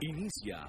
Inicia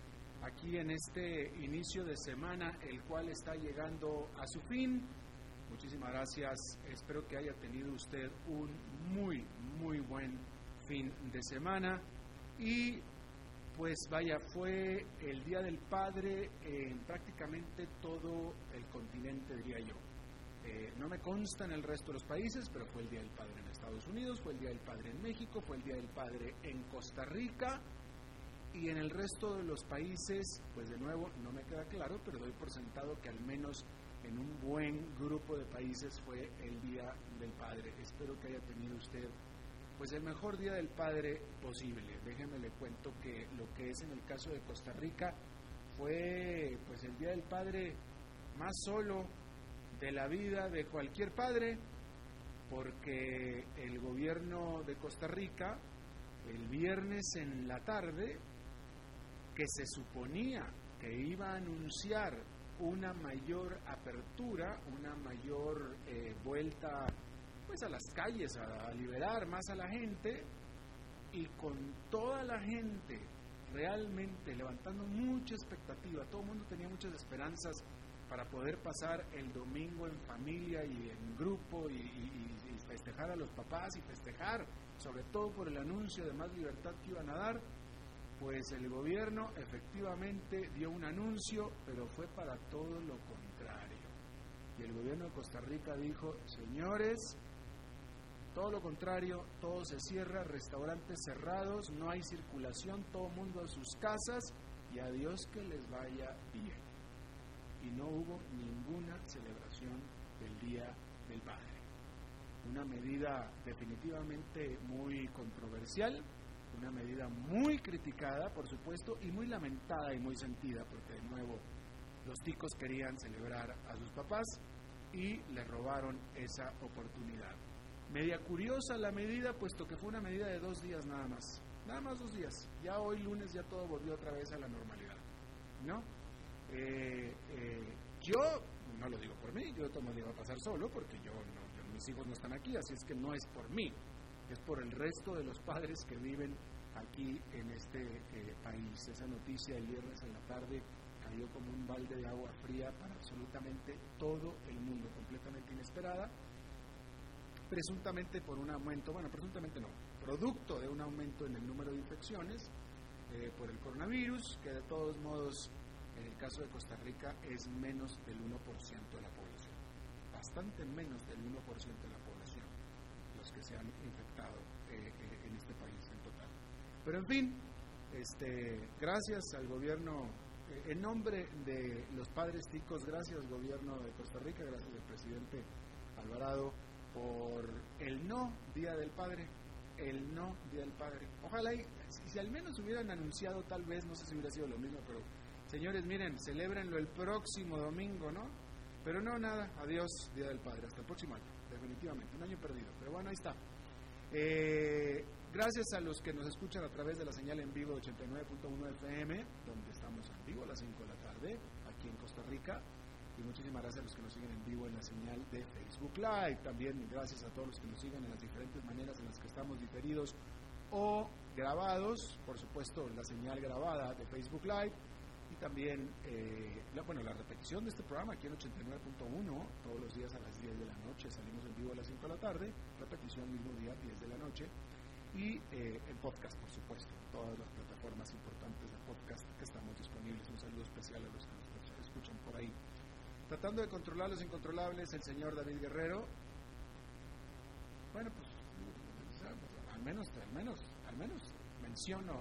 aquí en este inicio de semana, el cual está llegando a su fin. Muchísimas gracias. Espero que haya tenido usted un muy, muy buen fin de semana. Y pues vaya, fue el Día del Padre en prácticamente todo el continente, diría yo. Eh, no me consta en el resto de los países, pero fue el Día del Padre en Estados Unidos, fue el Día del Padre en México, fue el Día del Padre en Costa Rica y en el resto de los países, pues de nuevo no me queda claro, pero doy por sentado que al menos en un buen grupo de países fue el Día del Padre. Espero que haya tenido usted pues el mejor Día del Padre posible. Déjeme le cuento que lo que es en el caso de Costa Rica fue pues el Día del Padre más solo de la vida de cualquier padre, porque el gobierno de Costa Rica el viernes en la tarde que se suponía que iba a anunciar una mayor apertura, una mayor eh, vuelta pues a las calles, a, liberar más a la gente, y con toda la gente realmente levantando mucha expectativa, todo el mundo tenía muchas esperanzas para poder pasar el domingo en familia y en grupo y, y festejar a los papás y festejar, sobre todo por el anuncio de más libertad que iban a dar, pues el gobierno efectivamente dio un anuncio, pero fue para todo lo contrario. Y el gobierno de Costa Rica dijo, señores, todo lo contrario, todo se cierra, restaurantes cerrados, no hay circulación, todo mundo a sus casas y a Dios que les vaya bien. Y no hubo ninguna celebración del Día del Padre. Una medida definitivamente muy controversial, una medida muy criticada, por supuesto, y muy lamentada y muy sentida, porque de nuevo los ticos querían celebrar a sus papás y le robaron esa oportunidad. Media curiosa la medida, puesto que fue una medida de dos días nada más. Nada más dos días. Ya hoy lunes ya todo volvió otra vez a la normalidad. ¿No? Eh, eh, yo, no lo digo por mí, yo me lo iba a pasar solo porque yo no, mis hijos no están aquí, así es que no es por mí es por el resto de los padres que viven aquí en este eh, país. Esa noticia el viernes en la tarde cayó como un balde de agua fría para absolutamente todo el mundo, completamente inesperada, presuntamente por un aumento, bueno, presuntamente no, producto de un aumento en el número de infecciones eh, por el coronavirus, que de todos modos, en el caso de Costa Rica, es menos del 1% de la población, bastante menos del 1% de la población que se han infectado eh, eh, en este país en total. Pero en fin, este, gracias al gobierno, eh, en nombre de los padres ticos, gracias gobierno de Costa Rica, gracias al presidente Alvarado por el no Día del Padre, el no Día del Padre. Ojalá, y, si, al menos hubieran anunciado, tal vez, no sé si hubiera sido lo mismo, pero señores, miren, celebrenlo el próximo domingo, ¿no? Pero no, nada, adiós, Día del Padre, hasta el próximo año, definitivamente, un año perdido. Pero bueno, ahí está. Eh, gracias a los que nos escuchan a través de la señal en vivo 89.1 FM, donde estamos en vivo a las 5 de la tarde, aquí en Costa Rica. Y muchísimas gracias a los que nos siguen en vivo en la señal de Facebook Live. También gracias a todos los que nos siguen en las diferentes maneras en las que estamos diferidos o grabados. Por supuesto, la señal grabada de Facebook Live también eh, la, bueno, la repetición de este programa aquí en 89.1, todos los días a las 10 de la noche, salimos en vivo a las 5 de la tarde, repetición mismo día, 10 de la noche, y eh, el podcast, por supuesto, todas las plataformas importantes de podcast que estamos disponibles. Un saludo especial a los que nos tratando de controlar los incontrolables, el señor David Guerrero, bueno, pues al menos, al menos, al menos menciono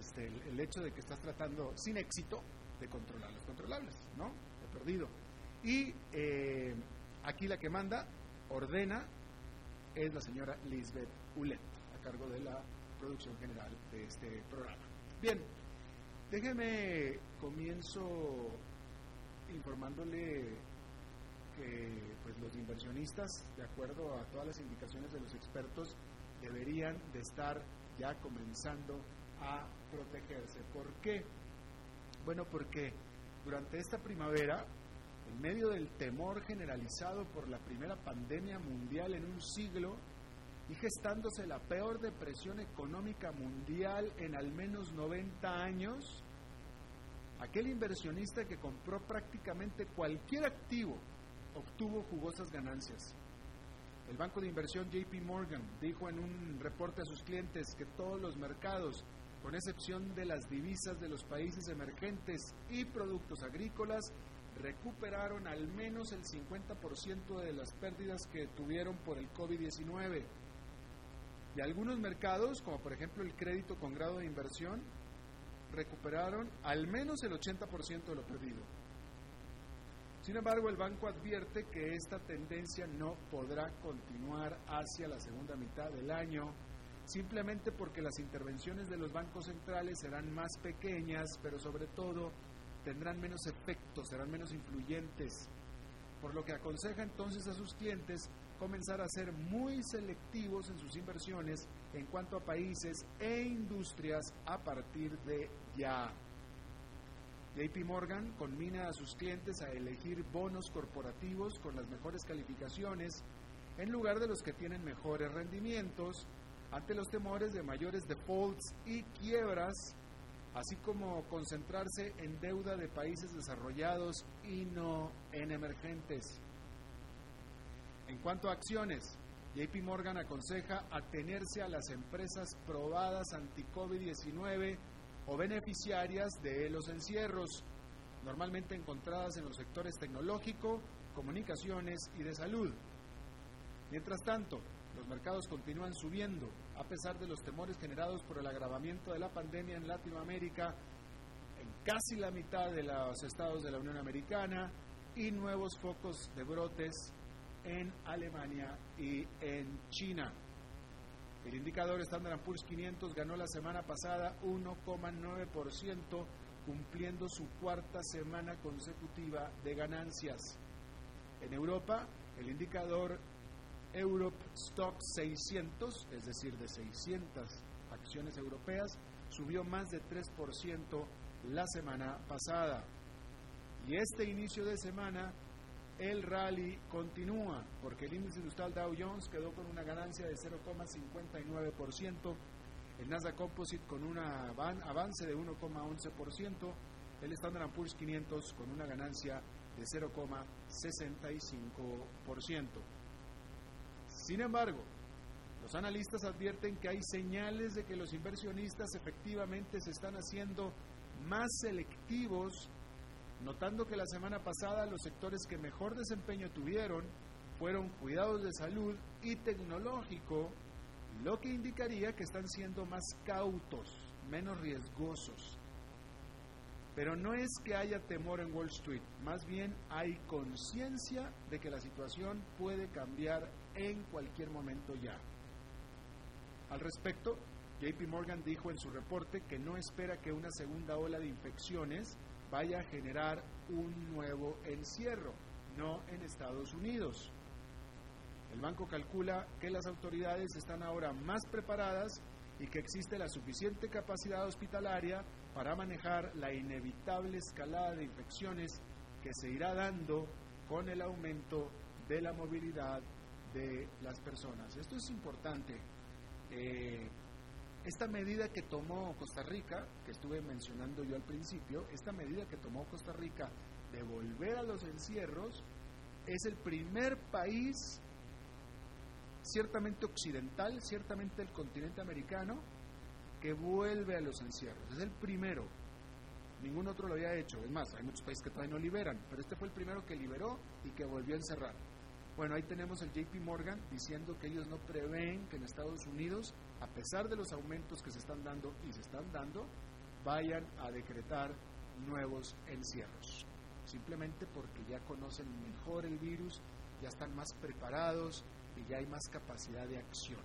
este, el, hecho de que estás tratando sin éxito de controlar los controlables, ¿no? He perdido. Y eh, aquí la que manda, ordena, es la señora Lisbeth Ulet, a cargo de la producción general de este programa. Bien, déjeme comienzo informándole que pues, los inversionistas, de acuerdo a todas las indicaciones de los expertos, deberían de estar ya comenzando a protegerse. ¿Por qué? Bueno, porque durante esta primavera, en medio del temor generalizado por la primera pandemia mundial en un siglo, y gestándose la peor depresión económica mundial en al menos 90 años, aquel inversionista que compró prácticamente cualquier activo obtuvo jugosas ganancias. El banco de inversión JP Morgan dijo en un reporte a sus clientes que todos los mercados, con excepción de las divisas de los países emergentes y productos agrícolas, recuperaron al menos el 50% de las pérdidas que tuvieron por el COVID-19. Y algunos mercados, como por ejemplo el crédito con grado de inversión, recuperaron al menos el 80% de lo perdido. Sin embargo, el banco advierte que esta tendencia no podrá continuar hacia la segunda mitad del año, simplemente porque las intervenciones de los bancos centrales serán más pequeñas, pero sobre todo tendrán menos efectos, serán menos influyentes, por lo que aconseja entonces a sus clientes comenzar a ser muy selectivos en sus inversiones en cuanto a países e industrias a partir de ya. JP Morgan conmina a sus clientes a elegir bonos corporativos con las mejores calificaciones en lugar de los que tienen mejores rendimientos ante los temores de mayores defaults y quiebras, así como concentrarse en deuda de países desarrollados y no en emergentes. En cuanto a acciones, JP Morgan aconseja atenerse a las empresas probadas anti-COVID-19 o beneficiarias de los encierros, normalmente encontradas en los sectores tecnológico, comunicaciones y de salud. Mientras tanto, los mercados continúan subiendo a pesar de los temores generados por el agravamiento de la pandemia en Latinoamérica, en casi la mitad de los estados de la Unión Americana y nuevos focos de brotes en Alemania y en China. El indicador Standard Poor's 500 ganó la semana pasada 1,9%, cumpliendo su cuarta semana consecutiva de ganancias. En Europa, el indicador Europe Stock 600, es decir, de 600 acciones europeas, subió más de 3% la semana pasada. Y este inicio de semana el rally continúa porque el índice industrial Dow Jones quedó con una ganancia de 0,59%, el Nasdaq Composite con un avance de 1,11%, el Standard Poor's 500 con una ganancia de 0,65%. Sin embargo, los analistas advierten que hay señales de que los inversionistas efectivamente se están haciendo más selectivos notando que la semana pasada los sectores que mejor desempeño tuvieron fueron cuidados de salud y tecnológico, lo que indicaría que están siendo más cautos, menos riesgosos. Pero no es que haya temor en Wall Street, más bien hay conciencia de que la situación puede cambiar en cualquier momento ya. Al respecto, JP Morgan dijo en su reporte que no espera que una segunda ola de infecciones vaya a generar un nuevo encierro, no en Estados Unidos. El banco calcula que las autoridades están ahora más preparadas y que existe la suficiente capacidad hospitalaria para manejar la inevitable escalada de infecciones que se irá dando con el aumento de la movilidad de las personas. Esto es importante. Eh, esta medida que tomó Costa Rica, que estuve mencionando yo al principio, esta medida que tomó Costa Rica de volver a los encierros, es el primer país, ciertamente occidental, ciertamente el continente americano, que vuelve a los encierros. Es el primero. Ningún otro lo había hecho. Es más, hay muchos países que todavía no liberan, pero este fue el primero que liberó y que volvió a encerrar. Bueno, ahí tenemos el JP Morgan diciendo que ellos no prevén que en Estados Unidos, a pesar de los aumentos que se están dando y se están dando, vayan a decretar nuevos encierros. Simplemente porque ya conocen mejor el virus, ya están más preparados y ya hay más capacidad de acción.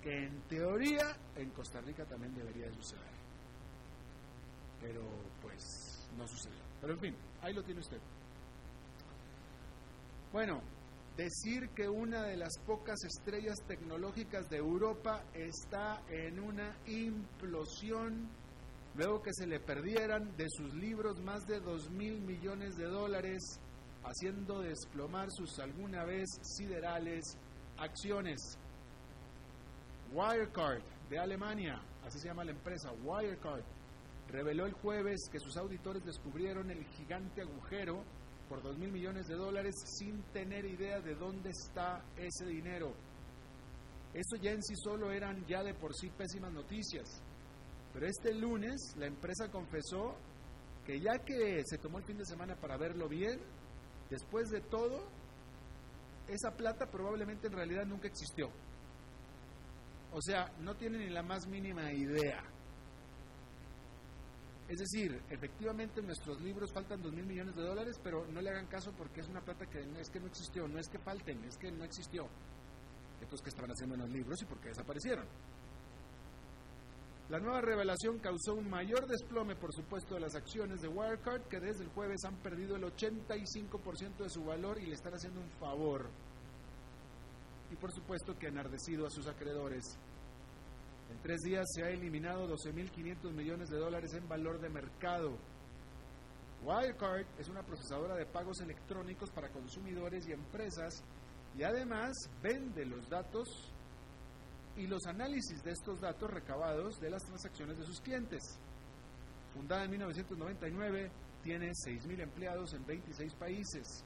Que en teoría en Costa Rica también debería de suceder. Pero pues no sucedió. Pero en fin, ahí lo tiene usted. Bueno, decir que una de las pocas estrellas tecnológicas de Europa está en una implosión luego que se le perdieran de sus libros más de dos mil millones de dólares, haciendo desplomar sus alguna vez siderales acciones. Wirecard de Alemania, así se llama la empresa, Wirecard, reveló el jueves que sus auditores descubrieron el gigante agujero por dos mil millones de dólares sin tener idea de dónde está ese dinero. Eso ya en sí solo eran ya de por sí pésimas noticias. Pero este lunes la empresa confesó que ya que se tomó el fin de semana para verlo bien, después de todo, esa plata probablemente en realidad nunca existió. O sea, no tienen ni la más mínima idea. Es decir, efectivamente en nuestros libros faltan dos mil millones de dólares, pero no le hagan caso porque es una plata que no es que no existió, no es que falten, es que no existió. Entonces, ¿qué estaban haciendo en los libros y por qué desaparecieron? La nueva revelación causó un mayor desplome, por supuesto, de las acciones de Wirecard, que desde el jueves han perdido el 85% de su valor y le están haciendo un favor. Y por supuesto que han enardecido a sus acreedores. En tres días se ha eliminado 12.500 millones de dólares en valor de mercado. Wirecard es una procesadora de pagos electrónicos para consumidores y empresas y además vende los datos y los análisis de estos datos recabados de las transacciones de sus clientes. Fundada en 1999, tiene 6.000 empleados en 26 países.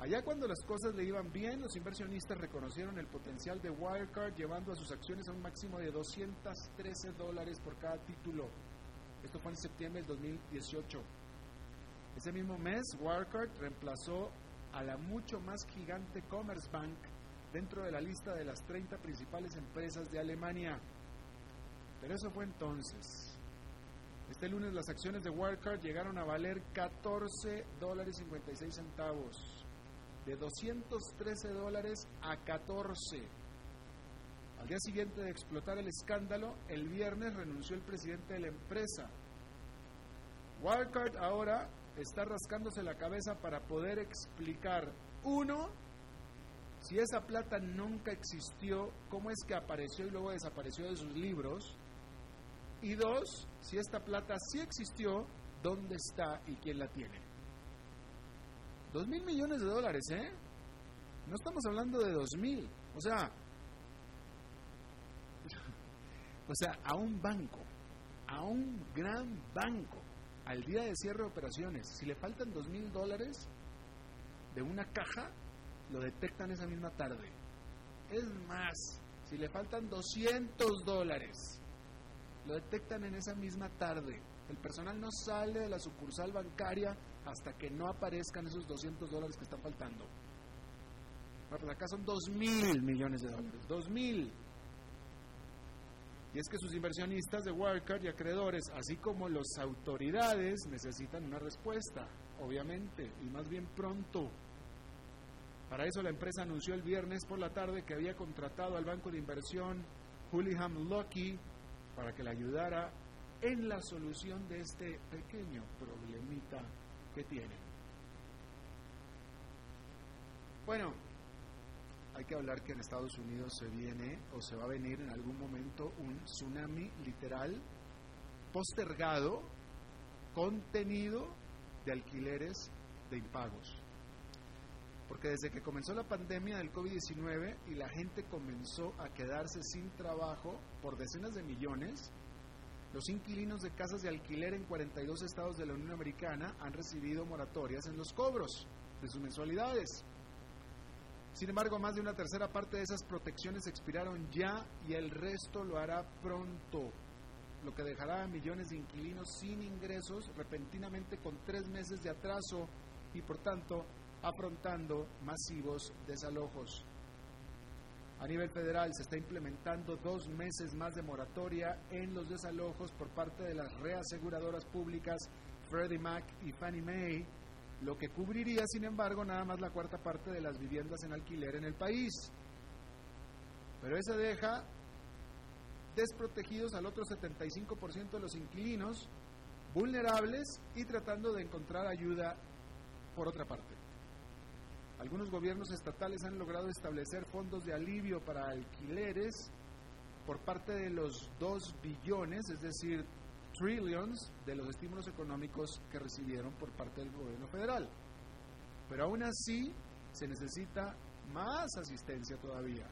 Allá cuando las cosas le iban bien, los inversionistas reconocieron el potencial de Wirecard llevando a sus acciones a un máximo de 213 dólares por cada título. Esto fue en septiembre del 2018. Ese mismo mes, Wirecard reemplazó a la mucho más gigante Commerce Bank dentro de la lista de las 30 principales empresas de Alemania. Pero eso fue entonces. Este lunes las acciones de Wirecard llegaron a valer 14 dólares 56 centavos. De 213 dólares a 14. Al día siguiente de explotar el escándalo, el viernes renunció el presidente de la empresa. Wirecard ahora está rascándose la cabeza para poder explicar, uno, si esa plata nunca existió, ¿cómo es que apareció y luego desapareció de sus libros? Y dos, si esta plata sí existió, ¿dónde está y quién la tiene? Dos mil millones de dólares, ¿eh? No estamos hablando de dos mil. O sea, o sea, a un banco, a un gran banco, al día de cierre de operaciones, si le faltan dos mil dólares de una caja, lo detectan esa misma tarde. Es más, si le faltan 200 dólares, lo detectan en esa misma tarde. El personal no sale de la sucursal bancaria hasta que no aparezcan esos 200 dólares que están faltando. Bueno, pues acá son 2 mil millones de dólares. 2 mil. Y es que sus inversionistas de Wirecard y acreedores, así como las autoridades, necesitan una respuesta, obviamente, y más bien pronto. Para eso la empresa anunció el viernes por la tarde que había contratado al banco de inversión Hullingham Lucky para que le ayudara en la solución de este pequeño problemita Bueno, hay que hablar que en Estados Unidos se viene o se va a venir en algún momento un tsunami literal postergado, contenido de alquileres de impagos. Porque desde que comenzó la pandemia del COVID-19 y la gente comenzó a quedarse sin trabajo por decenas de millones, los inquilinos de casas de alquiler en 42 estados de la Unión Americana han recibido moratorias en los cobros de sus mensualidades. Sin embargo, más de una tercera parte de esas protecciones expiraron ya y el resto lo hará pronto. lo que dejará a millones de inquilinos sin ingresos repentinamente con tres meses de atraso y por tanto afrontando masivos desalojos. A nivel federal se está implementando dos meses más de moratoria en los desalojos por parte de las reaseguradoras públicas Freddie Mac y Fannie Mae, lo que cubriría, sin embargo, nada más la cuarta parte de las viviendas en alquiler en el país. Pero eso deja desprotegidos al otro 75% de los inquilinos, vulnerables y tratando de encontrar ayuda por otra parte. Algunos gobiernos estatales han logrado establecer fondos de alivio para alquileres por parte de los 2 billones, es decir, trillions de los estímulos económicos que recibieron por parte del gobierno federal. Pero aún así se necesita más asistencia todavía.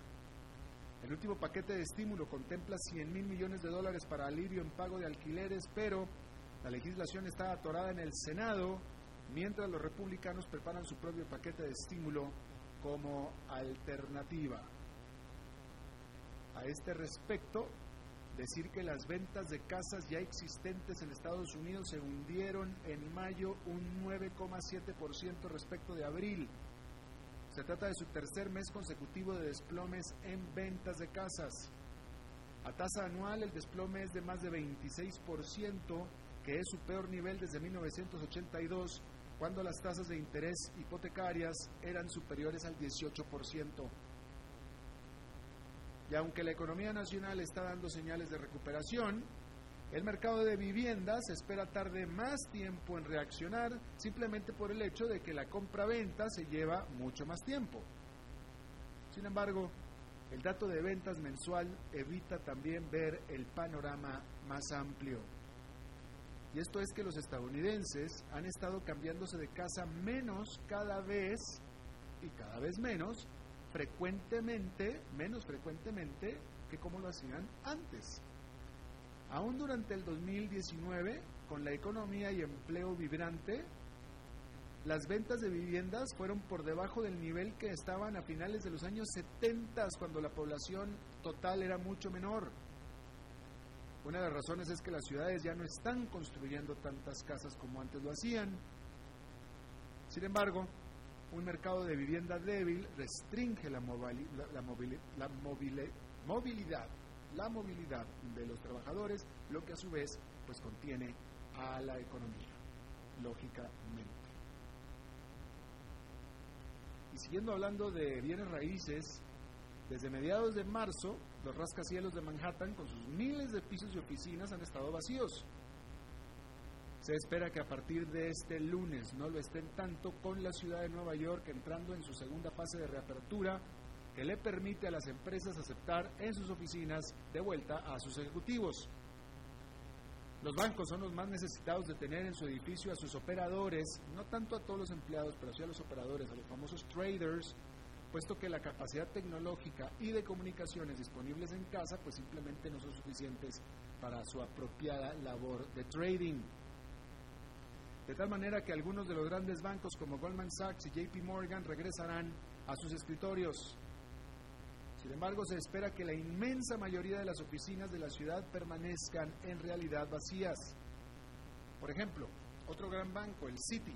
El último paquete de estímulo contempla 100 mil millones de dólares para alivio en pago de alquileres, pero la legislación está atorada en el Senado mientras los republicanos preparan su propio paquete de estímulo como alternativa. A este respecto, decir que las ventas de casas ya existentes en Estados Unidos se hundieron en mayo un 9,7% respecto de abril. Se trata de su tercer mes consecutivo de desplomes en ventas de casas. A tasa anual el desplome es de más de 26%, que es su peor nivel desde 1982 cuando las tasas de interés hipotecarias eran superiores al 18%. Y aunque la economía nacional está dando señales de recuperación, el mercado de viviendas espera tarde más tiempo en reaccionar simplemente por el hecho de que la compra-venta se lleva mucho más tiempo. Sin embargo, el dato de ventas mensual evita también ver el panorama más amplio. Y esto es que los estadounidenses han estado cambiándose de casa menos cada vez y cada vez menos frecuentemente, menos frecuentemente que como lo hacían antes. Aún durante el 2019, con la economía y empleo vibrante, las ventas de viviendas fueron por debajo del nivel que estaban a finales de los años 70, cuando la población total era mucho menor. Una de las razones es que las ciudades ya no están construyendo tantas casas como antes lo hacían. Sin embargo, un mercado de vivienda débil restringe la, movilidad, la movilidad de los trabajadores, lo que a su vez pues contiene a la economía, lógicamente. Y siguiendo hablando de bienes raíces, desde mediados de marzo, los rascacielos de Manhattan, con sus miles de pisos y oficinas, han estado vacíos. Se espera que a partir de este lunes no lo estén tanto con la ciudad de Nueva York entrando en su segunda fase de reapertura que le permite a las empresas aceptar en sus oficinas de vuelta a sus ejecutivos. Los bancos son los más necesitados de tener en su edificio a sus operadores, no tanto a todos los empleados, pero sí a los operadores, a los famosos traders, puesto que la capacidad tecnológica y de comunicaciones disponibles en casa pues simplemente no son suficientes para su apropiada labor de trading. De tal manera que algunos de los grandes bancos como Goldman Sachs y JP Morgan regresarán a sus escritorios. Sin embargo, se espera que la inmensa mayoría de las oficinas de la ciudad permanezcan en realidad vacías. Por ejemplo, otro gran banco, el Citi,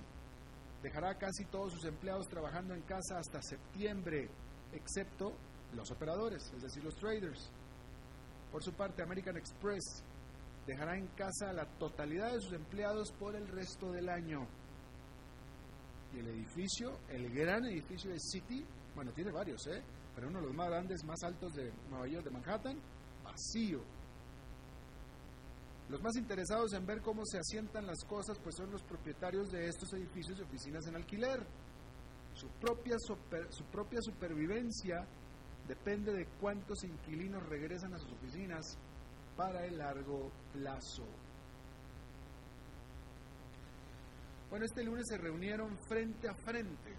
dejará casi todos sus empleados trabajando en casa hasta septiembre, excepto los operadores, es decir, los traders. Por su parte, American Express dejará en casa a la totalidad de sus empleados por el resto del año. Y el edificio, el gran edificio de City, bueno, tiene varios, ¿eh? pero uno de los más grandes, más altos de Nueva York, de Manhattan, vacío. Los más interesados en ver cómo se asientan las cosas pues son los propietarios de estos edificios y oficinas en alquiler. Su propia, su propia supervivencia depende de cuántos inquilinos regresan a sus oficinas para el largo plazo. Bueno, este lunes se reunieron frente a frente,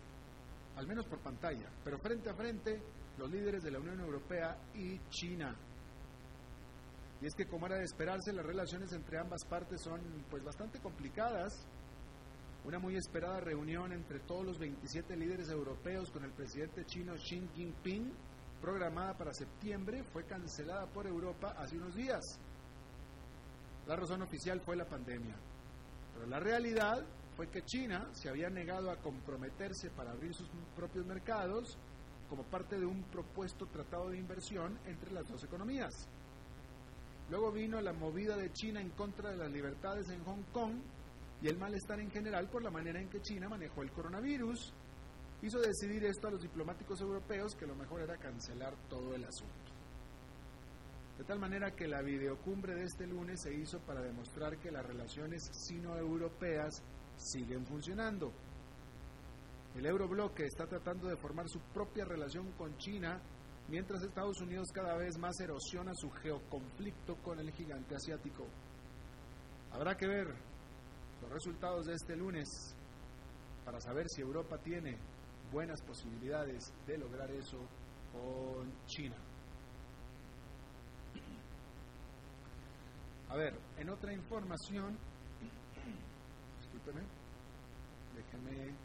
al menos por pantalla, pero frente a frente los líderes de la Unión Europea y China. Y es que como era de esperarse, las relaciones entre ambas partes son pues bastante complicadas. Una muy esperada reunión entre todos los 27 líderes europeos con el presidente chino Xi Jinping, programada para septiembre, fue cancelada por Europa hace unos días. La razón oficial fue la pandemia. Pero la realidad fue que China se había negado a comprometerse para abrir sus propios mercados como parte de un propuesto tratado de inversión entre las dos economías. Luego vino la movida de China en contra de las libertades en Hong Kong y el malestar en general por la manera en que China manejó el coronavirus. Hizo decidir esto a los diplomáticos europeos que lo mejor era cancelar todo el asunto. De tal manera que la videocumbre de este lunes se hizo para demostrar que las relaciones sino-europeas siguen funcionando. El eurobloque está tratando de formar su propia relación con China, mientras Estados Unidos cada vez más erosiona su geoconflicto con el gigante asiático. Habrá que ver los resultados de este lunes para saber si Europa tiene buenas posibilidades de lograr eso con China. A ver, en otra información, discúlpeme, déjeme,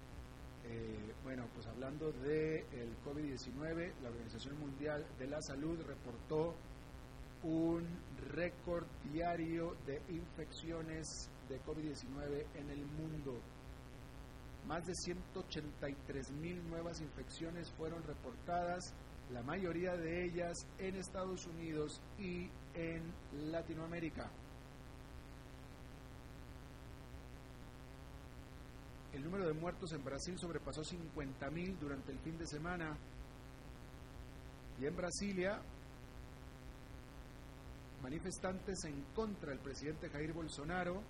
eh, bueno, pues hablando del el COVID-19, la Organización Mundial de la Salud reportó un récord diario de infecciones de COVID-19 en el mundo. Más de 183 mil nuevas infecciones fueron reportadas, la mayoría de ellas en Estados Unidos y en Latinoamérica. Número de muertos en Brasil sobrepasó 50.000 durante el fin de semana. Y en Brasilia, manifestantes en contra del presidente Jair Bolsonaro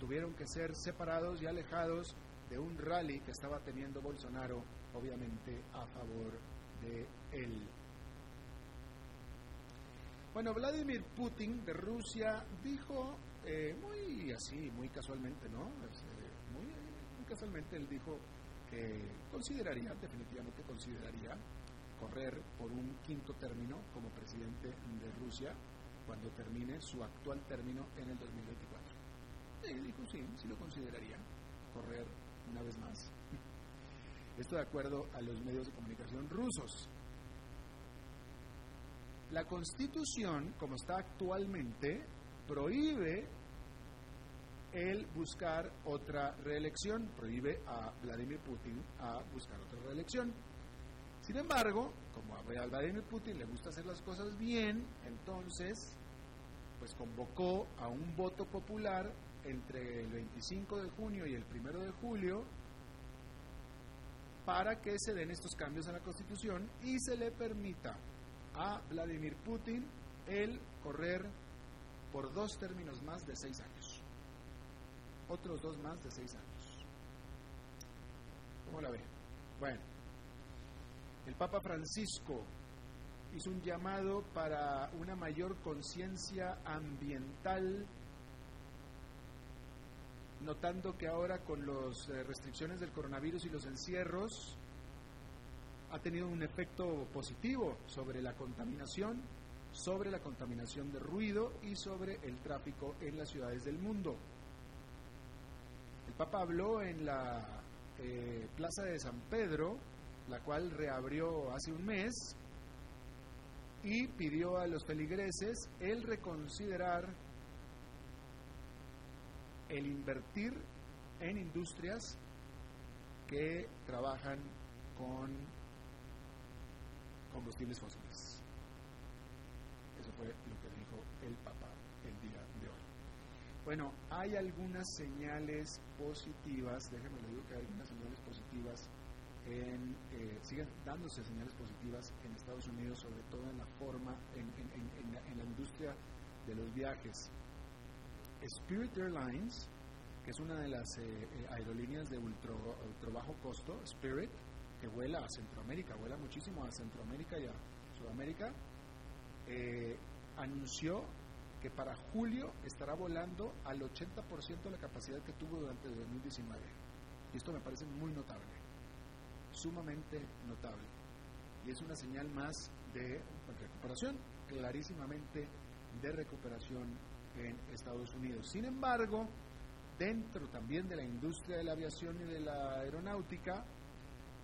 tuvieron que ser separados y alejados de un rally que estaba teniendo Bolsonaro, obviamente a favor de él. Bueno, Vladimir Putin de Rusia dijo eh, muy así, muy casualmente, ¿no? Casualmente él dijo que consideraría, definitivamente consideraría, correr por un quinto término como presidente de Rusia cuando termine su actual término en el 2024. Y dijo, sí, sí lo consideraría, correr una vez más. Esto de acuerdo a los medios de comunicación rusos. La constitución, como está actualmente, prohíbe el buscar otra reelección, prohíbe a Vladimir Putin a buscar otra reelección. Sin embargo, como a Vladimir Putin le gusta hacer las cosas bien, entonces, pues convocó a un voto popular entre el 25 de junio y el 1 de julio para que se den estos cambios a la Constitución y se le permita a Vladimir Putin el correr por dos términos más de seis años. Otros dos más de seis años. ¿Cómo la ve? Bueno, el Papa Francisco hizo un llamado para una mayor conciencia ambiental, notando que ahora con las eh, restricciones del coronavirus y los encierros, ha tenido un efecto positivo sobre la contaminación, sobre la contaminación de ruido y sobre el tráfico en las ciudades del mundo. Papa habló en la eh, Plaza de San Pedro, la cual reabrió hace un mes, y pidió a los feligreses el reconsiderar el invertir en industrias que trabajan con combustibles fósiles. Eso fue lo que dijo el Papa el día de hoy. Bueno, hay algunas señales positivas, déjenme le digo que hay algunas señales positivas en, eh, siguen dándose señales positivas en Estados Unidos, sobre todo en la forma, en, la, industria de los viajes. Spirit Airlines, que es una de las eh, eh, aerolíneas de ultra, ultra bajo costo, Spirit, que vuela a Centroamérica, vuela muchísimo a Centroamérica y a Sudamérica, eh, anunció que para julio estará volando al 80% de la capacidad que tuvo durante el 2019. Y esto me parece muy notable, sumamente notable. Y es una señal más de recuperación, clarísimamente de recuperación en Estados Unidos. Sin embargo, dentro también de la industria de la aviación y de la aeronáutica,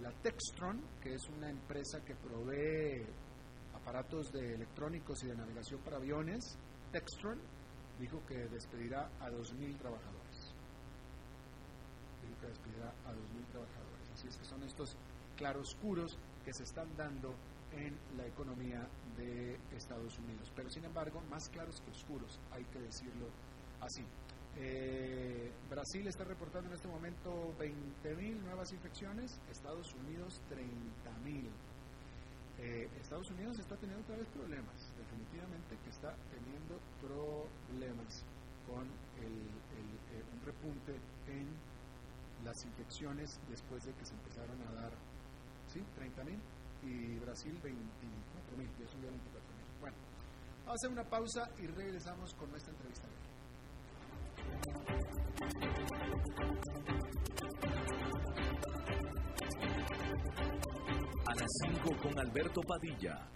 la Textron, que es una empresa que provee aparatos de electrónicos y de navegación para aviones, Textron, dijo que despedirá a 2.000 trabajadores. Dijo que despedirá a 2.000 trabajadores. Así es que son estos claroscuros que se están dando en la economía de Estados Unidos. Pero sin embargo, más claros que oscuros, hay que decirlo así. Eh, Brasil está reportando en este momento 20.000 nuevas infecciones, Estados Unidos 30.000. Eh, Estados Unidos está teniendo otra vez problemas, definitivamente que está teniendo problemas con el, eh, un repunte en las infecciones después de que se empezaron a dar, ¿sí? 30.000 y Brasil 24.000, ya subió 24.000. Bueno, vamos a hacer una pausa y regresamos con nuestra entrevista. A las 5 con Alberto Padilla,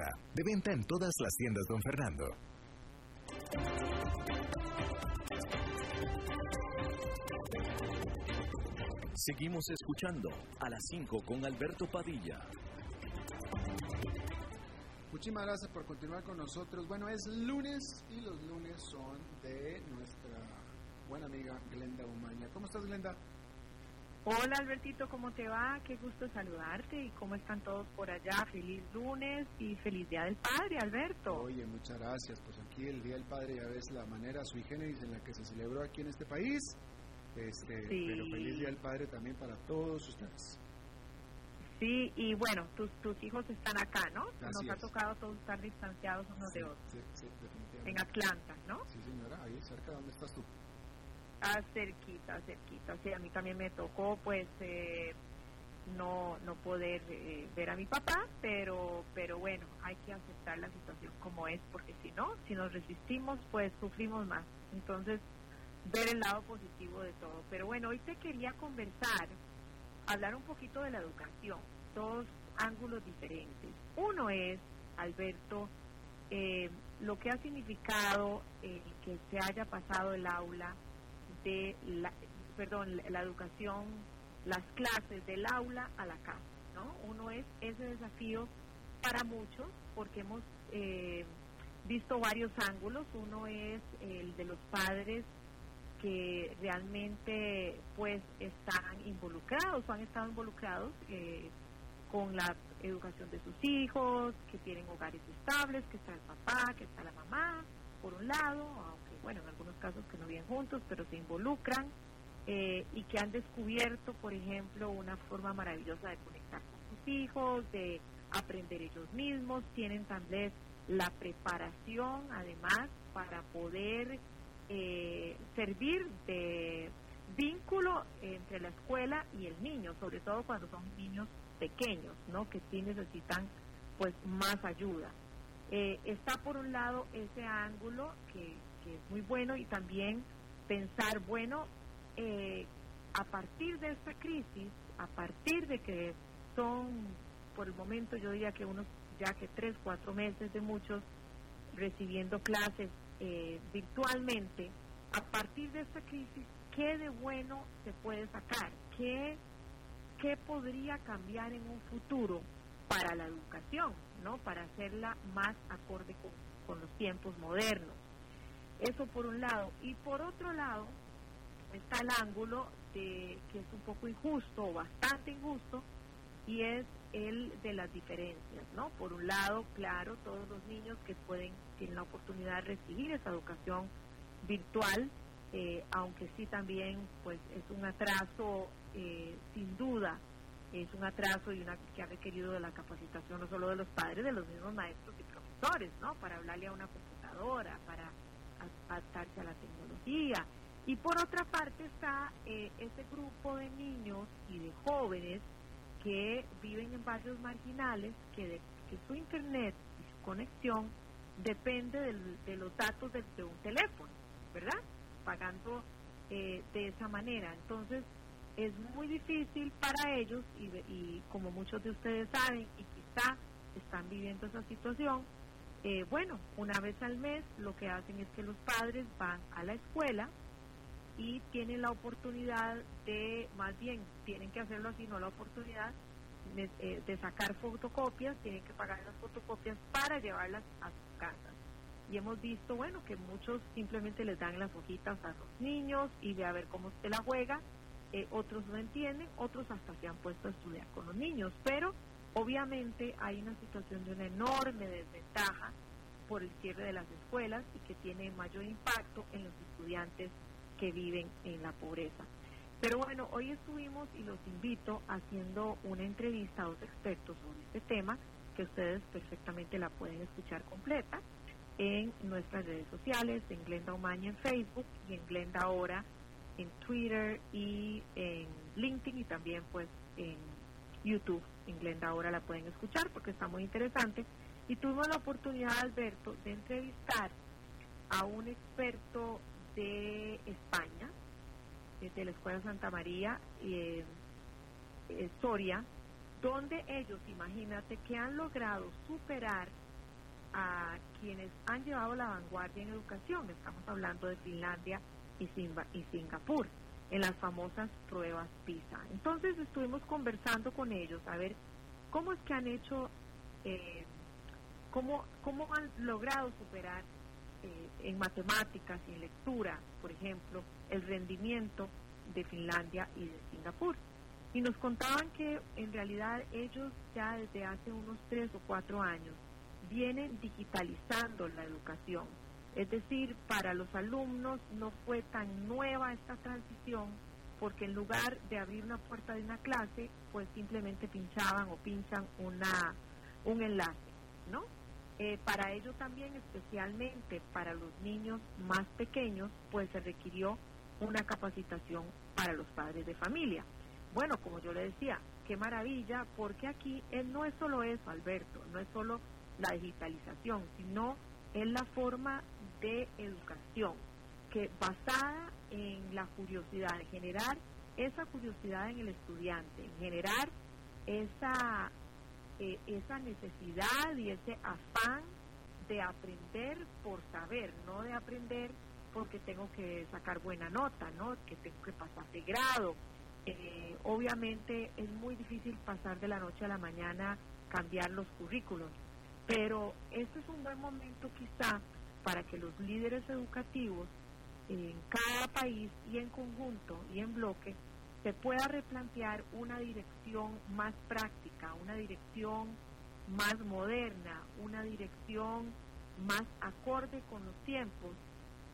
De venta en todas las tiendas, don Fernando. Seguimos escuchando a las 5 con Alberto Padilla. Muchísimas gracias por continuar con nosotros. Bueno, es lunes y los lunes son de nuestra buena amiga Glenda Umaña. ¿Cómo estás, Glenda? Hola Albertito, ¿cómo te va? Qué gusto saludarte y cómo están todos por allá. Feliz lunes y feliz Día del Padre, Alberto. Oye, muchas gracias. Pues aquí el Día del Padre ya ves la manera sui generis en la que se celebró aquí en este país. Este, Pero feliz Día del Padre también para todos ustedes. Sí, y bueno, tus, tus hijos están acá, ¿no? Nos ha tocado todos estar distanciados unos de otros. Sí, sí, definitivamente. En Atlanta, ¿no? Sí, señora, ahí cerca, ¿dónde estás tú? Ah, cerquita, cerquita. Sí, a mí también me tocó, pues, eh, no no poder eh, ver a mi papá, pero pero bueno, hay que aceptar la situación como es, porque si no, si nos resistimos, pues sufrimos más. Entonces, ver el lado positivo de todo. Pero bueno, hoy te quería conversar, hablar un poquito de la educación, dos ángulos diferentes. Uno es, Alberto, eh, lo que ha significado que se haya pasado el aula de la, perdón, la educación, las clases del aula a la casa, ¿no? Uno es ese desafío para muchos porque hemos eh, visto varios ángulos. Uno es el de los padres que realmente pues están involucrados o han estado involucrados eh, con la educación de sus hijos, que tienen hogares estables, que está el papá, que está la mamá, por un lado, bueno, en algunos casos que no viven juntos, pero se involucran eh, y que han descubierto, por ejemplo, una forma maravillosa de conectar con sus hijos, de aprender ellos mismos, tienen también la preparación, además, para poder eh, servir de vínculo entre la escuela y el niño, sobre todo cuando son niños pequeños, ¿no? Que sí necesitan, pues, más ayuda. Eh, está por un lado ese ángulo que, que es muy bueno y también pensar, bueno, eh, a partir de esta crisis, a partir de que son, por el momento yo diría que unos ya que tres, cuatro meses de muchos recibiendo clases eh, virtualmente, a partir de esta crisis, ¿qué de bueno se puede sacar? ¿Qué, qué podría cambiar en un futuro para la educación, ¿no? Para hacerla más acorde con con los tiempos modernos. Eso por un lado. Y por otro lado está el ángulo de, que es un poco injusto o bastante injusto y es el de las diferencias, ¿no? Por un lado, claro, todos los niños que pueden tienen la oportunidad de recibir esa educación virtual, eh, aunque sí también, pues es un atraso, eh, sin duda, es un atraso y una que ha requerido de la capacitación no solo de los padres, de los mismos maestros y profesores, ¿no? Para hablarle a una computadora, para adaptarse a la tecnología. Y por otra parte está eh, ese grupo de niños y de jóvenes que viven en barrios marginales, que, de, que su internet y su conexión depende de los datos de, un teléfono, ¿verdad? Pagando eh, de esa manera. Entonces, es muy difícil para ellos, y, y como muchos de ustedes saben, y quizá están viviendo esa situación, eh, bueno, una vez al mes lo que hacen es que los padres van a la escuela y tienen la oportunidad de, más bien, tienen que hacerlo así, no la oportunidad de, eh, sacar fotocopias, tienen que pagar las fotocopias para llevarlas a sus casas. Y hemos visto, bueno, que muchos simplemente les dan las hojitas a los niños y ve a ver cómo se la juega. Eh, otros no entienden, otros hasta se han puesto a estudiar con los niños, pero Obviamente hay una situación de una enorme desventaja por el cierre de las escuelas y que tiene mayor impacto en los estudiantes que viven en la pobreza. Pero bueno, hoy estuvimos y los invito haciendo una entrevista a dos expertos sobre este tema que ustedes perfectamente la pueden escuchar completa en nuestras redes sociales, en Glenda Omaña en Facebook y en Glenda Ahora en Twitter y en LinkedIn y también pues en YouTube. En Glenda ahora la pueden escuchar porque está muy interesante. Y tuvimos la oportunidad, Alberto, de entrevistar a un experto de España, de la Escuela Santa María, eh, eh, Soria, donde ellos, imagínate, que han logrado superar a quienes han llevado la vanguardia en educación. Estamos hablando de Finlandia y, y Singapur en las famosas pruebas PISA. Entonces estuvimos conversando con ellos a ver cómo es que han hecho, eh, cómo, cómo han logrado superar eh, en matemáticas y en lectura, por ejemplo, el rendimiento de Finlandia y de Singapur. Y nos contaban que en realidad ellos ya desde hace unos tres o cuatro años vienen digitalizando la educación es decir, para los alumnos no fue tan nueva esta transición porque en lugar de abrir una puerta de una clase, pues simplemente pinchaban o pinchan una, un enlace, ¿no? Eh, para ello también, especialmente para los niños más pequeños, pues se requirió una capacitación para los padres de familia. Bueno, como yo le decía, qué maravilla, porque aquí no es solo eso, Alberto, no es solo la digitalización, sino es la forma de educación que basada en la curiosidad, en generar esa curiosidad en el estudiante, en generar esa, eh, esa necesidad y ese afán de aprender por saber, no de aprender porque tengo que sacar buena nota, ¿no? que tengo que pasar de grado. Eh, obviamente es muy difícil pasar de la noche a la mañana, cambiar los currículos, pero este es un buen momento quizá para que los líderes educativos en cada país y en conjunto y en bloque se pueda replantear una dirección más práctica, una dirección más moderna, una dirección más acorde con los tiempos,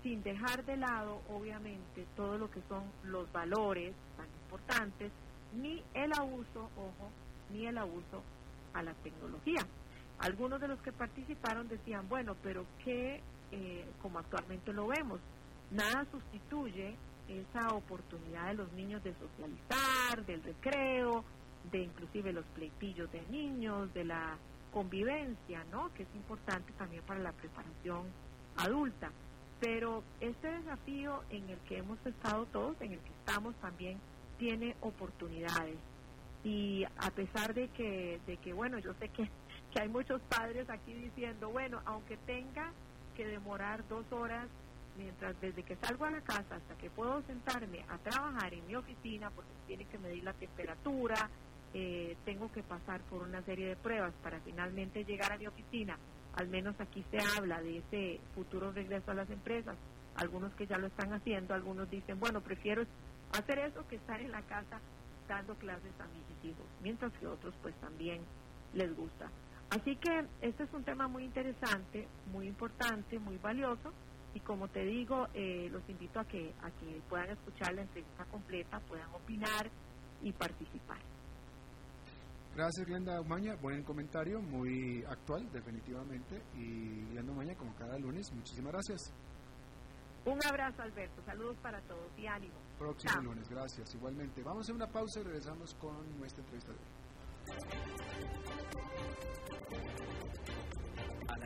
sin dejar de lado, obviamente, todo lo que son los valores tan importantes, ni el abuso, ojo, ni el abuso a la tecnología. Algunos de los que participaron decían, bueno, pero ¿qué eh, como actualmente lo vemos. Nada sustituye esa oportunidad de los niños de socializar, del recreo, de inclusive los pleitillos de niños, de la convivencia, ¿no? Que es importante también para la preparación adulta. Pero este desafío en el que hemos estado todos, en el que estamos también, tiene oportunidades. Y a pesar de que, de que bueno, yo sé que, que hay muchos padres aquí diciendo, bueno, aunque tenga que demorar dos horas mientras desde que salgo a la casa hasta que puedo sentarme a trabajar en mi oficina porque tiene que medir la temperatura, eh, tengo que pasar por una serie de pruebas para finalmente llegar a mi oficina al menos aquí se habla de ese futuro regreso a las empresas, algunos que ya lo están haciendo, algunos dicen, bueno, prefiero hacer eso que estar en la casa dando clases a mis hijos, mientras que otros pues también les gusta. Así que este es un tema muy interesante, muy importante, muy valioso y como te digo, eh, los invito a que, a que puedan escuchar la entrevista completa, puedan opinar y participar. Gracias, Glenda Umaña. Buen comentario, muy actual, definitivamente. Y Glenda Umaña, como cada lunes, muchísimas gracias. Un abrazo, Alberto. Saludos para todos y ánimo. Próximo lunes, gracias. Igualmente. Vamos a una pausa y regresamos con nuestra entrevista de A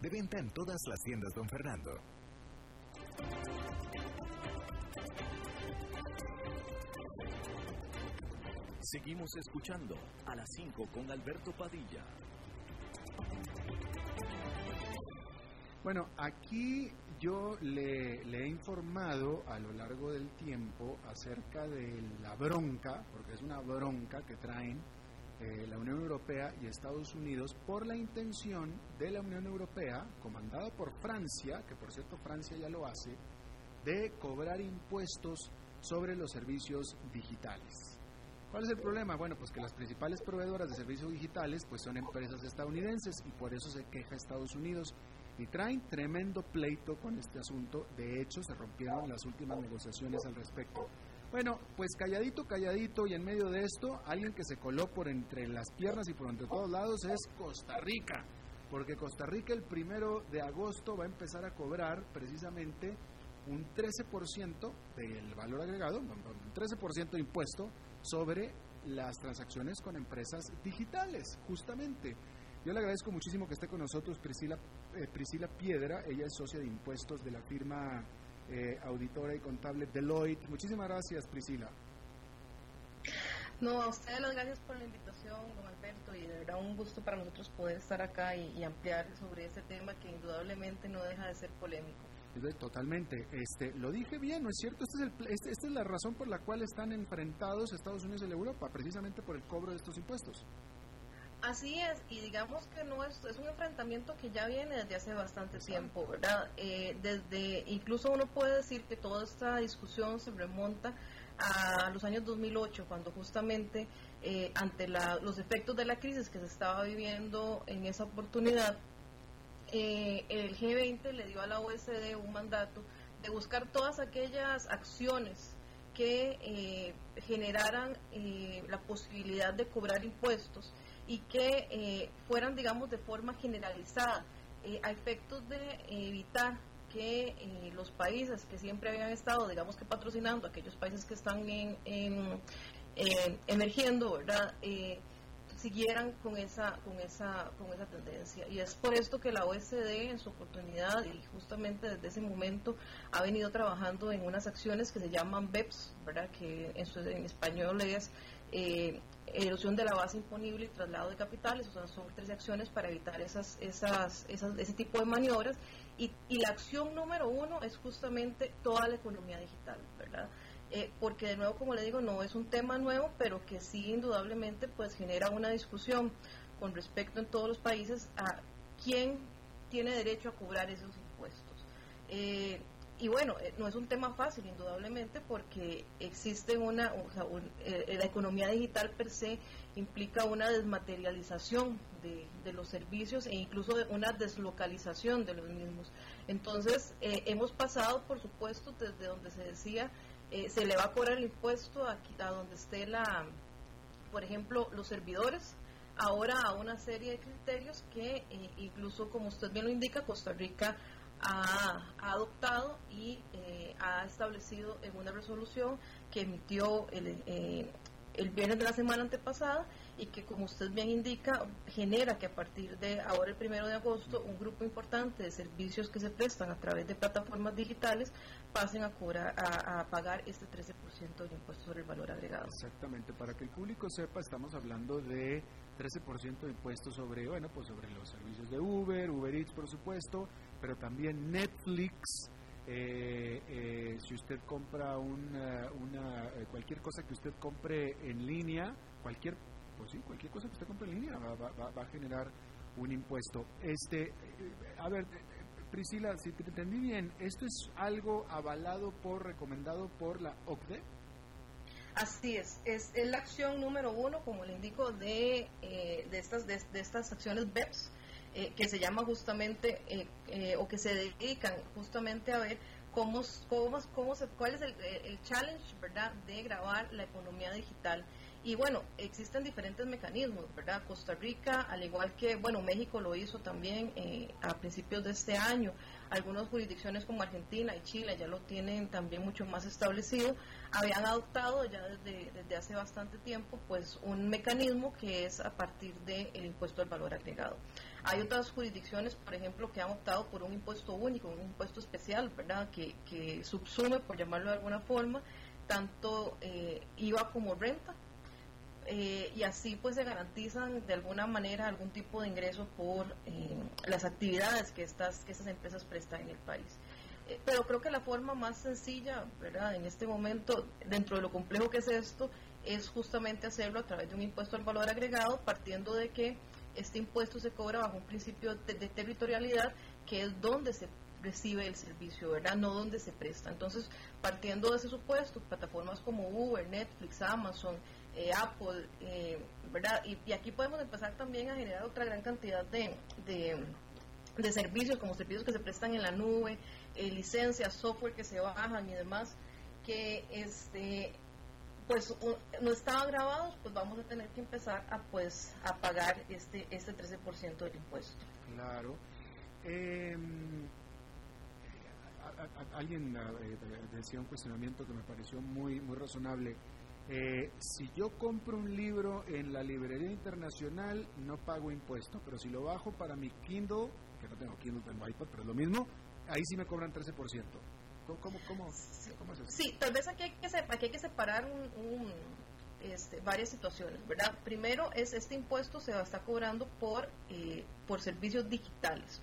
De venta en todas las tiendas, don Fernando. Seguimos escuchando a las 5 con Alberto Padilla. Bueno, aquí yo le, le, he informado a lo largo del tiempo acerca de la bronca, porque es una bronca que traen eh, la Unión Europea y Estados Unidos por la intención de la Unión Europea, comandada por Francia, que por cierto Francia ya lo hace, de cobrar impuestos sobre los servicios digitales. ¿Cuál es el problema? Bueno, pues que las principales proveedoras de servicios digitales pues son empresas estadounidenses y por eso se queja Estados Unidos y traen tremendo pleito con este asunto. De hecho, se rompieron las últimas negociaciones al respecto. Bueno, pues calladito, calladito, y en medio de esto, alguien que se coló por entre las piernas y por entre todos lados es Costa Rica, porque Costa Rica el primero de agosto va a empezar a cobrar precisamente un 13% del valor agregado, un 13% de impuesto sobre las transacciones con empresas digitales, justamente. Yo le agradezco muchísimo que esté con nosotros Priscila, eh, Priscila Piedra, ella es socia de impuestos de la firma eh, auditora y contable Deloitte. Muchísimas gracias, Priscila. No, a ustedes las gracias por la invitación, don Alberto, y de verdad un gusto para nosotros poder estar acá y, ampliar sobre este tema que indudablemente no deja de ser polémico. Totalmente. Este, lo dije bien, ¿no es cierto? Este es el, este, esta es la razón por la cual están enfrentados Estados Unidos y Europa, precisamente por el cobro de estos impuestos. Así es, y digamos que no es, es un enfrentamiento que ya viene desde hace bastante tiempo, ¿verdad? Eh, desde, incluso uno puede decir que toda esta discusión se remonta a los años 2008, cuando justamente eh, ante los efectos de la crisis que se estaba viviendo en esa oportunidad, eh, el G20 le dio a la OSD un mandato de buscar todas aquellas acciones que generaran la posibilidad de cobrar impuestos y que eh, fueran, digamos, de forma generalizada, eh, a efectos de evitar que eh, los países que siempre habían estado, digamos que patrocinando, aquellos países que están en, emergiendo, ¿verdad? siguieran con esa, con, esa, con esa tendencia. Y es por esto que la OSD en su oportunidad y justamente desde ese momento ha venido trabajando en unas acciones que se llaman BEPS, ¿verdad? que en, su, en español es eh, erosión de la base imponible y traslado de capitales, o sea, son tres acciones para evitar esas, esas, esas, ese tipo de maniobras. Y, la acción número uno es justamente toda la economía digital, ¿verdad? eh, porque de nuevo, como le digo, no es un tema nuevo, pero que sí indudablemente pues genera una discusión con respecto en todos los países a quién tiene derecho a cobrar esos impuestos. Eh, y bueno, eh, no es un tema fácil, indudablemente, porque existe una, o sea, la economía digital per se implica una desmaterialización de, de, los servicios e incluso una deslocalización de los mismos. Entonces, hemos pasado, por supuesto, desde donde se decía eh, se le va a cobrar el impuesto aquí, a donde esté la, por ejemplo, los servidores, ahora a una serie de criterios que eh, incluso, como usted bien lo indica, Costa Rica ha, adoptado y eh, ha establecido en una resolución que emitió el, el viernes de la semana antepasada y que, como usted bien indica, genera que a partir de ahora el primero de agosto un grupo importante de servicios que se prestan a través de plataformas digitales pasen a cobrar a, pagar este 13% de impuesto sobre el valor agregado. Exactamente, para que el público sepa, estamos hablando de 13% de impuestos sobre, bueno, pues sobre los servicios de Uber, Uber Eats, por supuesto, pero también Netflix. Eh, eh, si usted compra una, una eh, cualquier cosa que usted compre en línea, cualquier pues sí, cualquier cosa que usted compre en línea va, a generar un impuesto. Este, eh, a ver, eh, Priscila, si te entendí bien, ¿esto es algo avalado por, recomendado por la OCDE? Así es, es, la acción número uno, como le indico, de, eh, de, estas, de, estas acciones BEPS, que se llama justamente, o que se dedican justamente a ver cómo, cómo, cómo se, cuál es el, el challenge, ¿verdad?, de grabar la economía digital y bueno, existen diferentes mecanismos, ¿verdad? Costa Rica, al igual que, bueno, México lo hizo también eh, a principios de este año. Algunas jurisdicciones como Argentina y Chile ya lo tienen también mucho más establecido. Habían adoptado ya desde, desde hace bastante tiempo, pues, un mecanismo que es a partir del impuesto al valor agregado. Hay otras jurisdicciones, por ejemplo, que han optado por un impuesto único, un impuesto especial, ¿verdad? Que, que subsume, por llamarlo de alguna forma, tanto eh, IVA como renta eh, y así pues se garantizan de alguna manera algún tipo de ingreso por eh, las actividades que estas, que estas empresas prestan en el país. Pero creo que la forma más sencilla, ¿verdad? En este momento, dentro de lo complejo que es esto, es justamente hacerlo a través de un impuesto al valor agregado, partiendo de que este impuesto se cobra bajo un principio de, de territorialidad, que es donde se recibe el servicio, ¿verdad? No donde se presta. Entonces, partiendo de ese supuesto, plataformas como Uber, Netflix, Amazon, eh, Apple, eh, ¿verdad? Y, aquí podemos empezar también a generar otra gran cantidad de, de, servicios, como servicios que se prestan en la nube, eh, licencias, software que se bajan y demás, que este pues no estaban grabados, pues vamos a tener que empezar a pues a pagar este este 13% del impuesto. Claro. Em, alguien decía un cuestionamiento que me pareció muy muy razonable. Eh, si yo compro un libro en la librería internacional, no pago impuesto, pero si lo bajo para mi Kindle, que no tengo Kindle, tengo iPad, pero es lo mismo, ahí sí me cobran 13%. ¿Cómo, cómo, es? Sí, tal vez aquí hay que, aquí hay que separar un, este, varias situaciones, ¿verdad? Primero es este impuesto se va a estar cobrando por, eh, por servicios digitales.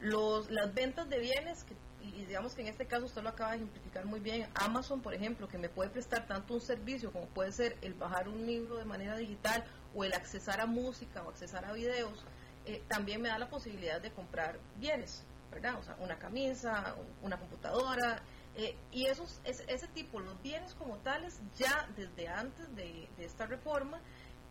Los, las ventas de bienes que y digamos que en este caso usted lo acaba de ejemplificar muy bien, Amazon, por ejemplo, que me puede prestar tanto un servicio como puede ser el bajar un libro de manera digital o el accesar a música o accesar a videos, eh, también me da la posibilidad de comprar bienes, O sea, una camisa, una computadora, eh, y esos, ese, tipo, los bienes como tales, ya desde antes de, esta reforma,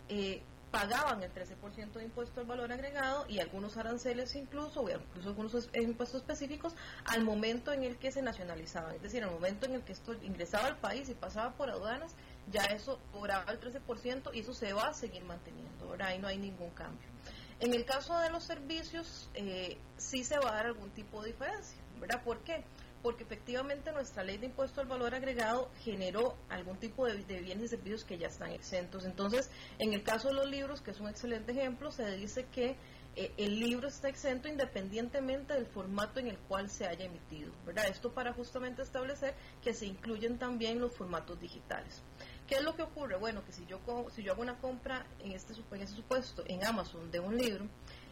eh, pagaban el 13% de impuesto al valor agregado y algunos aranceles incluso, o incluso algunos impuestos específicos, al momento en el que se nacionalizaban. Es decir, al momento en el que esto ingresaba al país y pasaba por aduanas, ya eso cobraba el 13% y eso se va a seguir manteniendo. Ahora ahí no hay ningún cambio. En el caso de los servicios, eh, sí se va a dar algún tipo de diferencia. ¿Verdad? ¿Por qué? porque efectivamente nuestra ley de impuesto al valor agregado generó algún tipo de, bienes y servicios que ya están exentos. Entonces, en el caso de los libros, que es un excelente ejemplo, se dice que eh, el libro está exento independientemente del formato en el cual se haya emitido. ¿verdad? Esto para justamente establecer que se incluyen también los formatos digitales. ¿Qué es lo que ocurre? Bueno, que si yo, si yo hago una compra en este, en este supuesto en Amazon de un libro,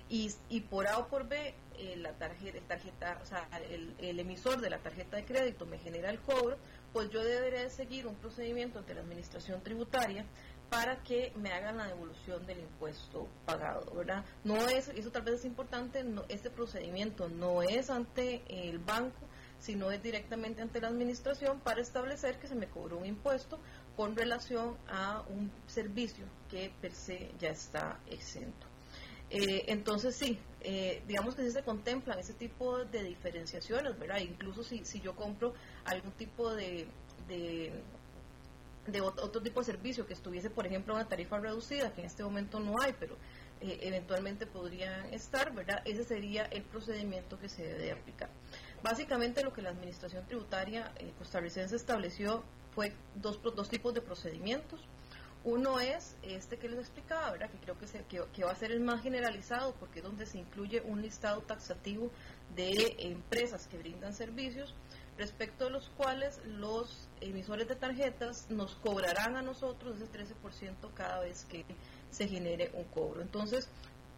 y, y por A o por B eh, tarjeta, el tarjeta, o sea, el, emisor de la tarjeta de crédito me genera el cobro, pues yo deberé seguir un procedimiento ante la administración tributaria para que me hagan la devolución del impuesto pagado, ¿verdad? No es, eso tal vez es importante, no, este procedimiento no es ante el banco, sino es directamente ante la administración para establecer que se me cobró un impuesto con relación a un servicio que per se ya está exento. Eh, entonces sí, eh, digamos que sí se contemplan ese tipo de diferenciaciones, ¿verdad? Incluso si, si yo compro algún tipo de, de, otro tipo de servicio que estuviese, por ejemplo, una tarifa reducida, que en este momento no hay, pero eh, eventualmente podrían estar, ¿verdad? Ese sería el procedimiento que se debe aplicar. Básicamente lo que la Administración Tributaria costarricense estableció fue dos, dos tipos de procedimientos. Uno es este que les explicaba, ¿verdad? que creo que, se, que, va a ser el más generalizado porque es donde se incluye un listado taxativo de empresas que brindan servicios respecto a los cuales los emisores de tarjetas nos cobrarán a nosotros ese 13% cada vez que se genere un cobro. Entonces,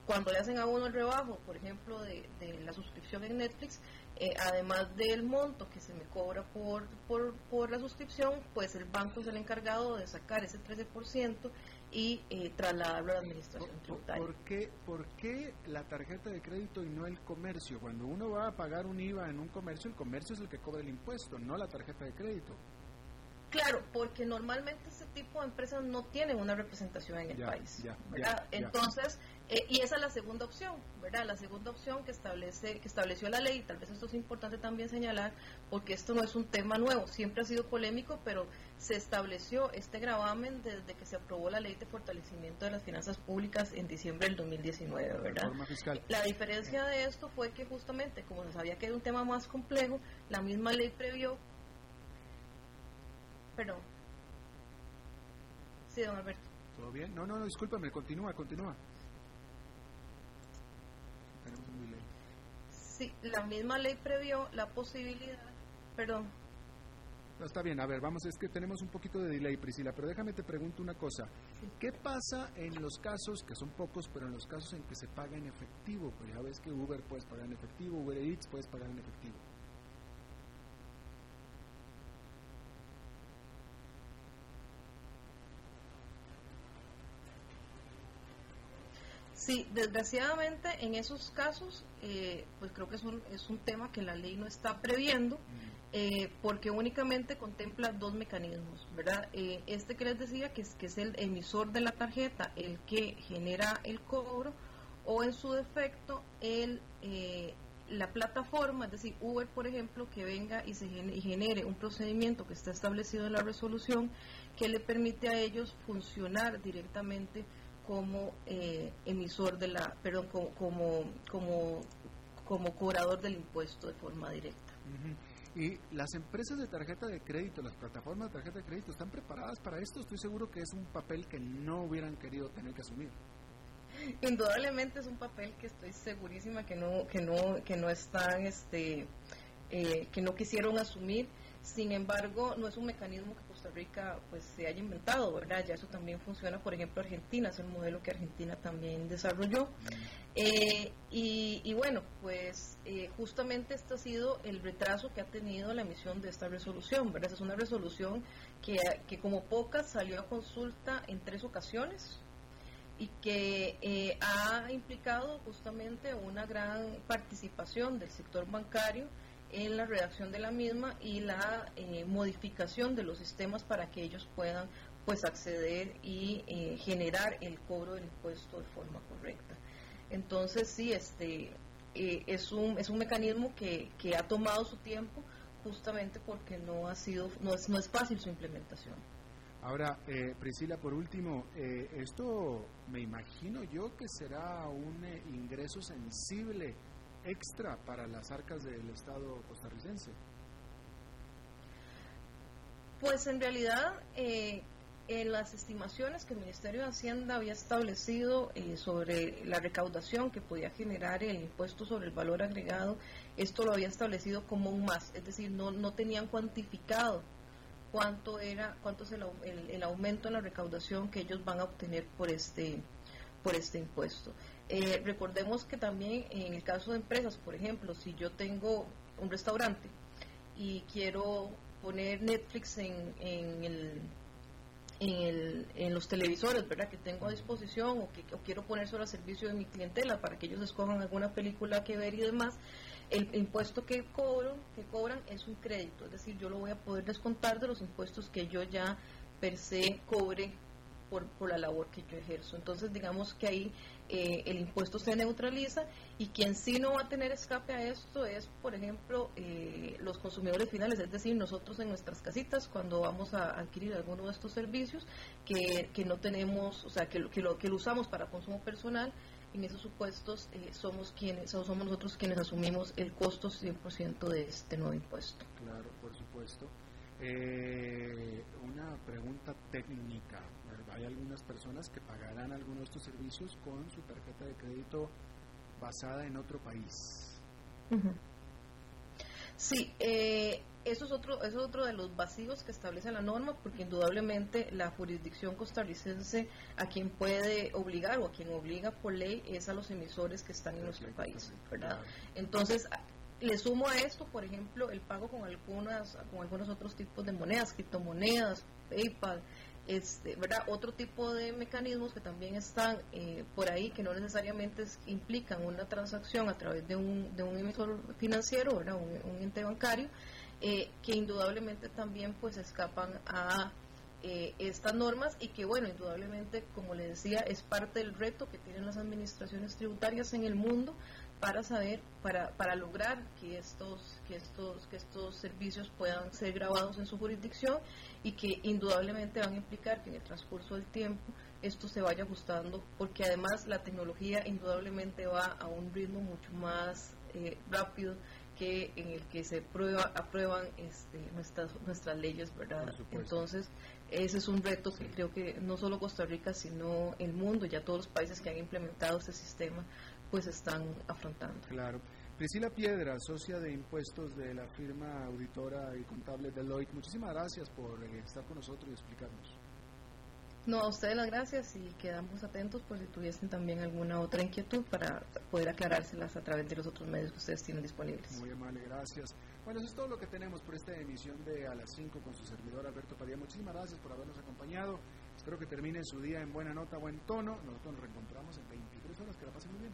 cuando le hacen a uno el rebajo, por ejemplo, de, de la suscripción en Netflix, eh, además del monto que se me cobra por, por, la suscripción, pues el banco es el encargado de sacar ese 13% y eh, trasladarlo a la administración tributaria. ¿Por qué, ¿Por qué la tarjeta de crédito y no el comercio? Cuando uno va a pagar un IVA en un comercio, el comercio es el que cobra el impuesto, no la tarjeta de crédito. Claro, porque normalmente este tipo de empresas no tienen una representación en el país. Entonces, eh, y esa es la segunda opción, ¿verdad? La segunda opción que establece que estableció la ley, tal vez esto es importante también señalar, porque esto no es un tema nuevo, siempre ha sido polémico, pero se estableció este gravamen desde que se aprobó la ley de fortalecimiento de las finanzas públicas en diciembre del 2019, ¿verdad? La diferencia de esto fue que justamente, como se sabía que era un tema más complejo, la misma ley previó... Perdón. Sí, don Alberto. ¿Todo bien? No, no, no, discúlpame, continúa, continúa. Sí, la misma ley previó la posibilidad, perdón. está bien, a ver, vamos, es que tenemos un poquito de delay, Priscila, pero déjame te pregunto una cosa. ¿Qué pasa en los casos, que son pocos, pero en los casos en que se paga en efectivo? Pues ya ves que Uber puedes pagar en efectivo, Uber Eats puedes pagar en efectivo. Sí, desgraciadamente en esos casos, eh, pues creo que es un, es un tema que la ley no está previendo, eh, porque únicamente contempla dos mecanismos, ¿verdad? Eh, este que les decía, que es, que es el emisor de la tarjeta, el que genera el cobro, o en su defecto, el, la plataforma, es decir, Uber, por ejemplo, que venga y, se genere, y genere un procedimiento que está establecido en la resolución que le permite a ellos funcionar directamente como eh, emisor de la, perdón, como, como, como, cobrador del impuesto de forma directa. Y las empresas de tarjeta de crédito, las plataformas de tarjeta de crédito, ¿están preparadas para esto? Estoy seguro que es un papel que no hubieran querido tener que asumir. Indudablemente es un papel que estoy segurísima que no, que no, que no están, este, eh, que no quisieron asumir. Sin embargo, no es un mecanismo que Pues se haya inventado, ¿verdad? Ya eso también funciona, por ejemplo, Argentina, es el modelo que Argentina también desarrolló. Eh, y, bueno, pues eh, justamente este ha sido el retraso que ha tenido la emisión de esta resolución, ¿verdad? Es una resolución que, que como pocas salió a consulta en tres ocasiones y que eh, ha implicado justamente una gran participación del sector bancario en la redacción de la misma y la eh, modificación de los sistemas para que ellos puedan pues acceder y eh, generar el cobro del impuesto de forma correcta. Entonces sí, este eh, es un es un mecanismo que, que, ha tomado su tiempo justamente porque no ha sido no es no es fácil su implementación. Ahora, Priscila, por último, esto me imagino yo que será un ingreso sensible extra para las arcas del Estado costarricense? Pues en realidad, eh, en las estimaciones que el Ministerio de Hacienda había establecido eh, sobre la recaudación que podía generar el impuesto sobre el valor agregado, esto lo había establecido como un más, es decir, no, no tenían cuantificado cuánto era, cuánto es el, el, el aumento en la recaudación que ellos van a obtener por este, por este impuesto. Eh, recordemos que también en el caso de empresas, por ejemplo, si yo tengo un restaurante y quiero poner Netflix en, en el en, los televisores, ¿verdad? Que tengo a disposición o que quiero poner solo al servicio de mi clientela para que ellos escojan alguna película que ver y demás, el impuesto que cobro, que cobran es un crédito, es decir, yo lo voy a poder descontar de los impuestos que yo ya per se cobre por, por la labor que yo ejerzo. Entonces, digamos que ahí eh, el impuesto se neutraliza y quien sí no va a tener escape a esto es, por ejemplo, eh, los consumidores finales, es decir, nosotros en nuestras casitas cuando vamos a adquirir alguno de estos servicios que, que no tenemos, o sea, que, que, lo, que lo usamos para consumo personal, en esos supuestos eh, somos quienes somos nosotros quienes asumimos el costo 100% de este nuevo impuesto. Claro, por supuesto. Eh, una pregunta técnica. Hay algunas personas que pagarán algunos de estos servicios con su tarjeta de crédito basada en otro país. Sí, eh, eso es otro eso es otro de los vacíos que establece la norma, porque indudablemente la jurisdicción costarricense a quien puede obligar o a quien obliga por ley es a los emisores que están en nuestro país, ¿verdad? Entonces le sumo a esto, por ejemplo, el pago con algunas con algunos otros tipos de monedas, criptomonedas, PayPal, este, ¿verdad? Otro tipo de mecanismos que también están eh, por ahí, que no necesariamente implican una transacción a través de un, de un emisor financiero. Un, ente bancario, eh, que indudablemente también pues escapan a eh, estas normas y que bueno, indudablemente, como le decía, es parte del reto que tienen las administraciones tributarias en el mundo para saber, para, para lograr que estos, que estos, que estos servicios puedan ser grabados en su jurisdicción y que indudablemente van a implicar que en el transcurso del tiempo esto se vaya ajustando, porque además la tecnología indudablemente va a un ritmo mucho más eh, rápido que en el que se prueba, aprueban este, nuestras, nuestras leyes, ¿verdad? Entonces, ese es un reto que creo que no solo Costa Rica, sino el mundo, ya todos los países que han implementado este sistema, pues están afrontando. Claro. Priscila Piedra, socia de impuestos de la firma auditora y contable Deloitte, muchísimas gracias por eh, estar con nosotros y explicarnos. No, a ustedes las gracias y quedamos atentos por si tuviesen también alguna otra inquietud para poder aclarárselas a través de los otros medios que ustedes tienen disponibles. Muy amable, gracias. Bueno, eso es todo lo que tenemos por esta emisión de A las 5 con su servidor Alberto Padilla. Muchísimas gracias por habernos acompañado. Espero que termine su día en buena nota, buen tono. Nosotros nos reencontramos en 23 horas. Que la pasen muy bien.